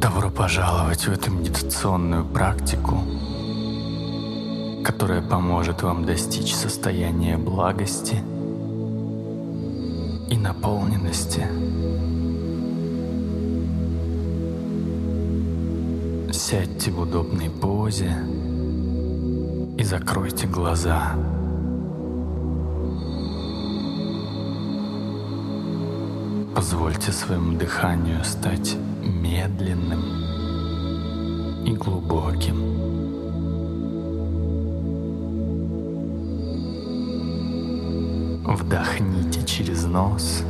Добро пожаловать в эту медитационную практику, которая поможет вам достичь состояния благости и наполненности. Сядьте в удобной позе и закройте глаза. Позвольте своему дыханию стать медленным и глубоким. Вдохните через нос,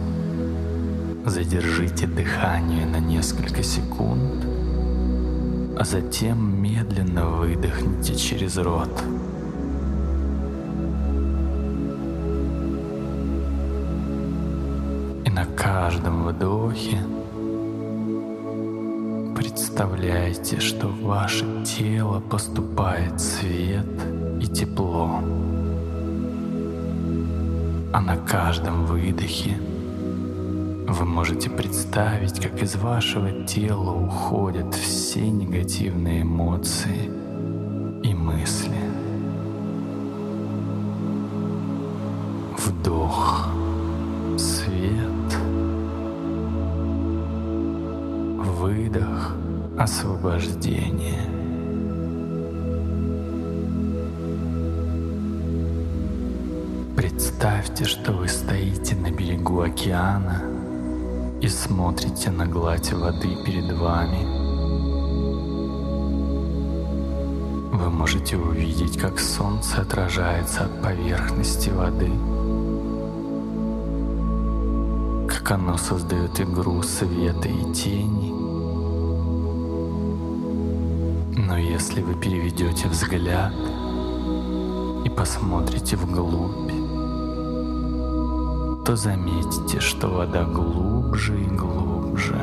задержите дыхание на несколько секунд, а затем медленно выдохните через рот. И на каждом вдохе представляйте, что в ваше тело поступает свет и тепло. А на каждом выдохе вы можете представить, как из вашего тела уходят все негативные эмоции и мысли. Вдох. Свет. Выдох. Освобождение. Представьте, что вы стоите на берегу океана и смотрите на гладь воды перед вами. Вы можете увидеть, как солнце отражается от поверхности воды, как оно создает игру света и тени. Но если вы переведете взгляд и посмотрите вглубь, то заметите, что вода глубже и глубже.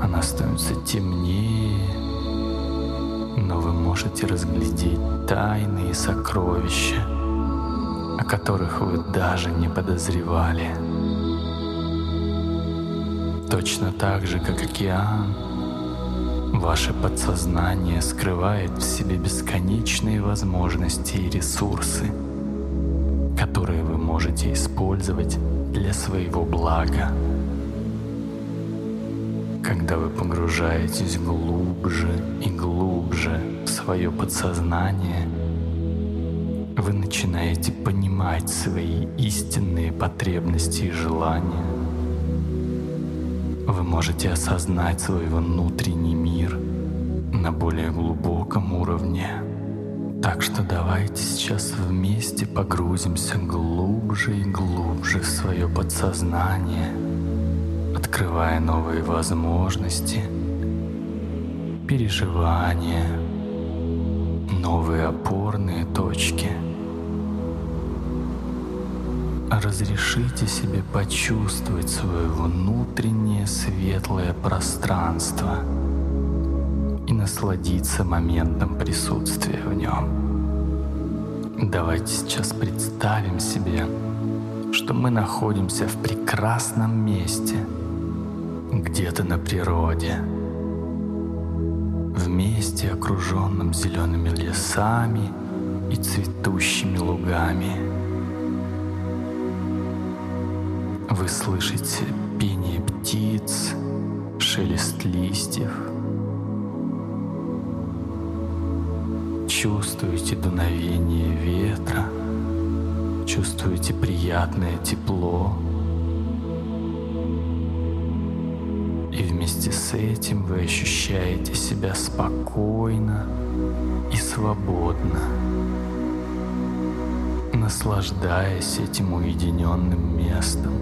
Она становится темнее, но вы можете разглядеть тайные сокровища, о которых вы даже не подозревали. Точно так же, как океан, ваше подсознание скрывает в себе бесконечные возможности и ресурсы — которые вы можете использовать для своего блага. Когда вы погружаетесь глубже и глубже в свое подсознание, вы начинаете понимать свои истинные потребности и желания. Вы можете осознать свой внутренний мир на более глубоком уровне. Так что давайте сейчас вместе погрузимся глубже и глубже в свое подсознание, открывая новые возможности, переживания, новые опорные точки. Разрешите себе почувствовать свое внутреннее светлое пространство — и насладиться моментом присутствия в нем. Давайте сейчас представим себе, что мы находимся в прекрасном месте, где-то на природе, в месте, окруженном зелеными лесами и цветущими лугами. Вы слышите пение птиц, шелест листьев — Чувствуете дуновение ветра, чувствуете приятное тепло. И вместе с этим вы ощущаете себя спокойно и свободно, наслаждаясь этим уединенным местом.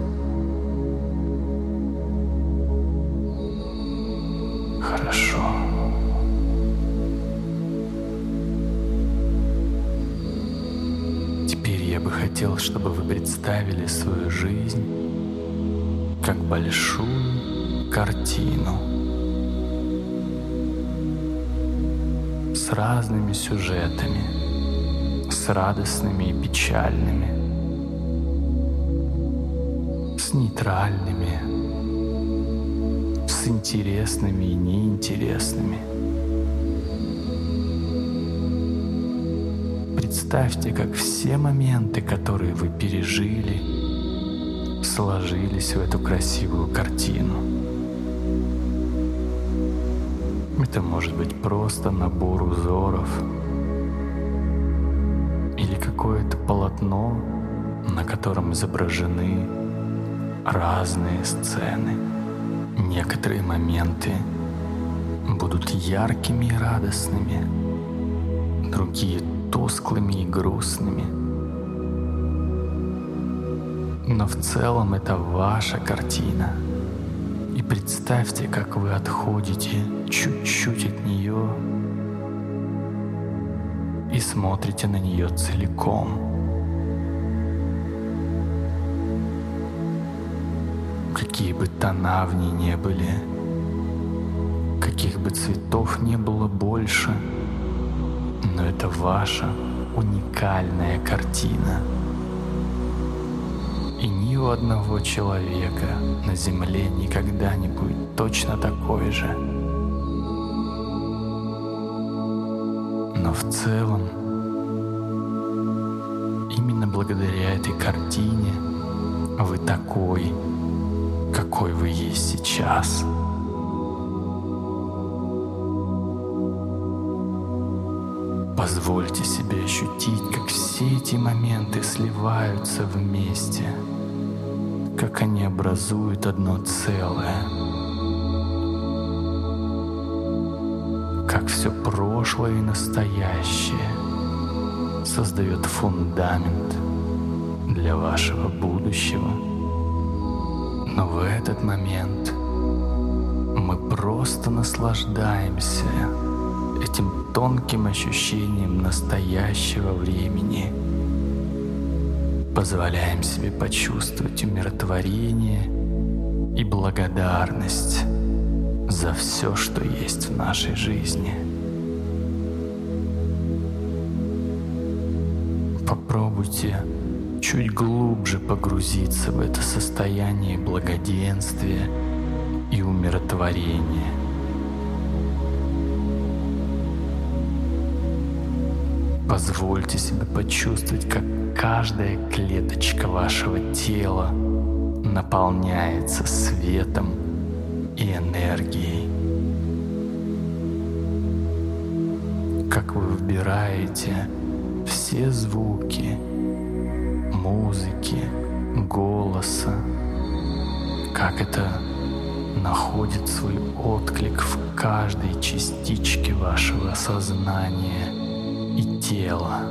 Хотел, чтобы вы представили свою жизнь как большую картину с разными сюжетами, с радостными и печальными, с нейтральными, с интересными и неинтересными. Представьте, как все моменты, которые вы пережили, сложились в эту красивую картину. Это может быть просто набор узоров или какое-то полотно, на котором изображены разные сцены. Некоторые моменты будут яркими и радостными, другие тусклыми и грустными. Но в целом это ваша картина. И представьте, как вы отходите чуть-чуть от нее и смотрите на нее целиком. Какие бы тона в ней не были, каких бы цветов не было больше — это ваша уникальная картина. И ни у одного человека на Земле никогда не будет точно такой же. Но в целом, именно благодаря этой картине вы такой, какой вы есть сейчас. Позвольте себе ощутить, как все эти моменты сливаются вместе, как они образуют одно целое, как все прошлое и настоящее создает фундамент для вашего будущего. Но в этот момент мы просто наслаждаемся этим тонким ощущением настоящего времени. Позволяем себе почувствовать умиротворение и благодарность за все, что есть в нашей жизни. Попробуйте чуть глубже погрузиться в это состояние благоденствия и умиротворения – Позвольте себе почувствовать, как каждая клеточка вашего тела наполняется светом и энергией. Как вы выбираете все звуки, музыки, голоса, как это находит свой отклик в каждой частичке вашего сознания – тело.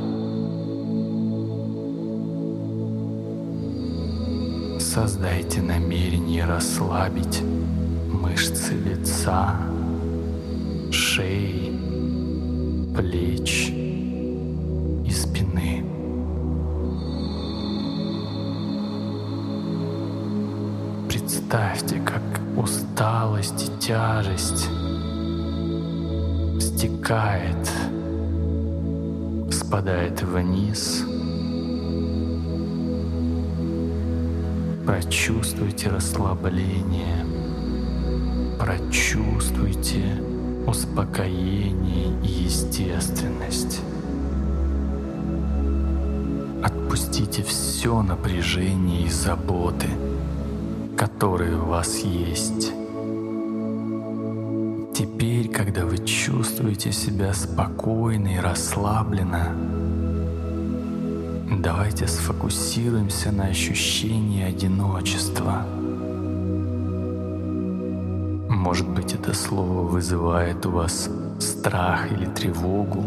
Создайте намерение расслабить мышцы лица, шеи, плеч и спины. Представьте, как усталость и тяжесть стекает спадает вниз. Прочувствуйте расслабление, прочувствуйте успокоение и естественность. Отпустите все напряжение и заботы, которые у вас есть. Теперь, когда вы чувствуете себя спокойно и расслабленно, давайте сфокусируемся на ощущении одиночества. Может быть, это слово вызывает у вас страх или тревогу.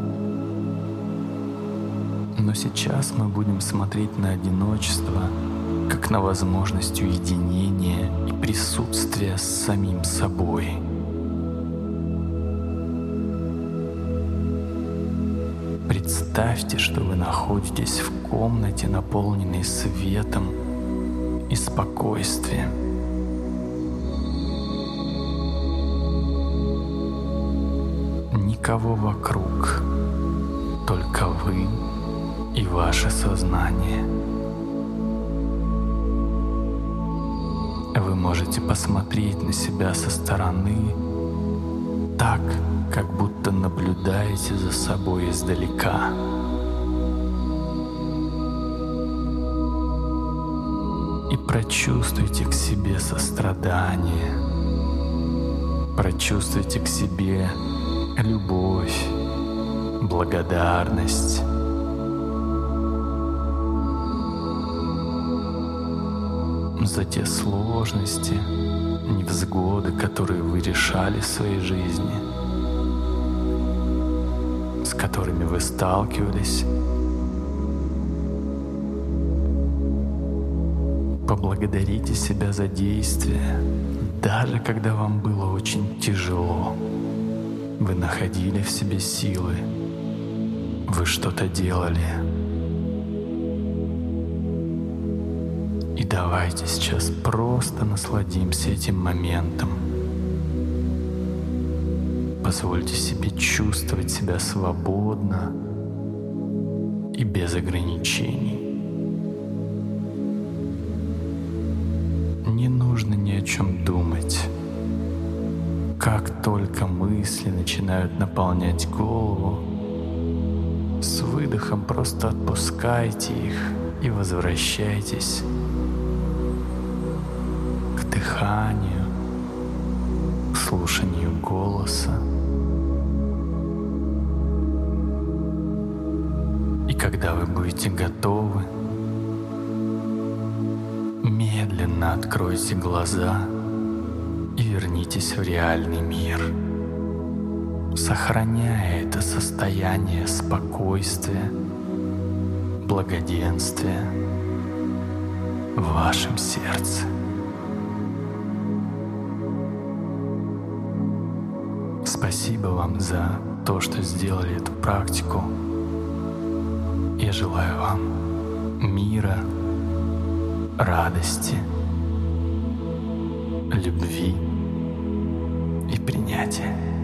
Но сейчас мы будем смотреть на одиночество как на возможность уединения и присутствия с самим собой – Представьте, что вы находитесь в комнате, наполненной светом и спокойствием. Никого вокруг, только вы и ваше сознание. Вы можете посмотреть на себя со стороны так, как будто наблюдаете за собой издалека. И прочувствуйте к себе сострадание, прочувствуйте к себе любовь, благодарность. за те сложности, невзгоды, которые вы решали в своей жизни, которыми вы сталкивались. Поблагодарите себя за действия, даже когда вам было очень тяжело. Вы находили в себе силы, вы что-то делали. И давайте сейчас просто насладимся этим моментом. Позвольте себе чувствовать себя свободно и без ограничений. Не нужно ни о чем думать. Как только мысли начинают наполнять голову, с выдохом просто отпускайте их и возвращайтесь к дыханию, к слушанию голоса. Когда вы будете готовы, медленно откройте глаза и вернитесь в реальный мир, сохраняя это состояние спокойствия, благоденствия в вашем сердце. Спасибо вам за то, что сделали эту практику. Я желаю вам мира, радости, любви и принятия.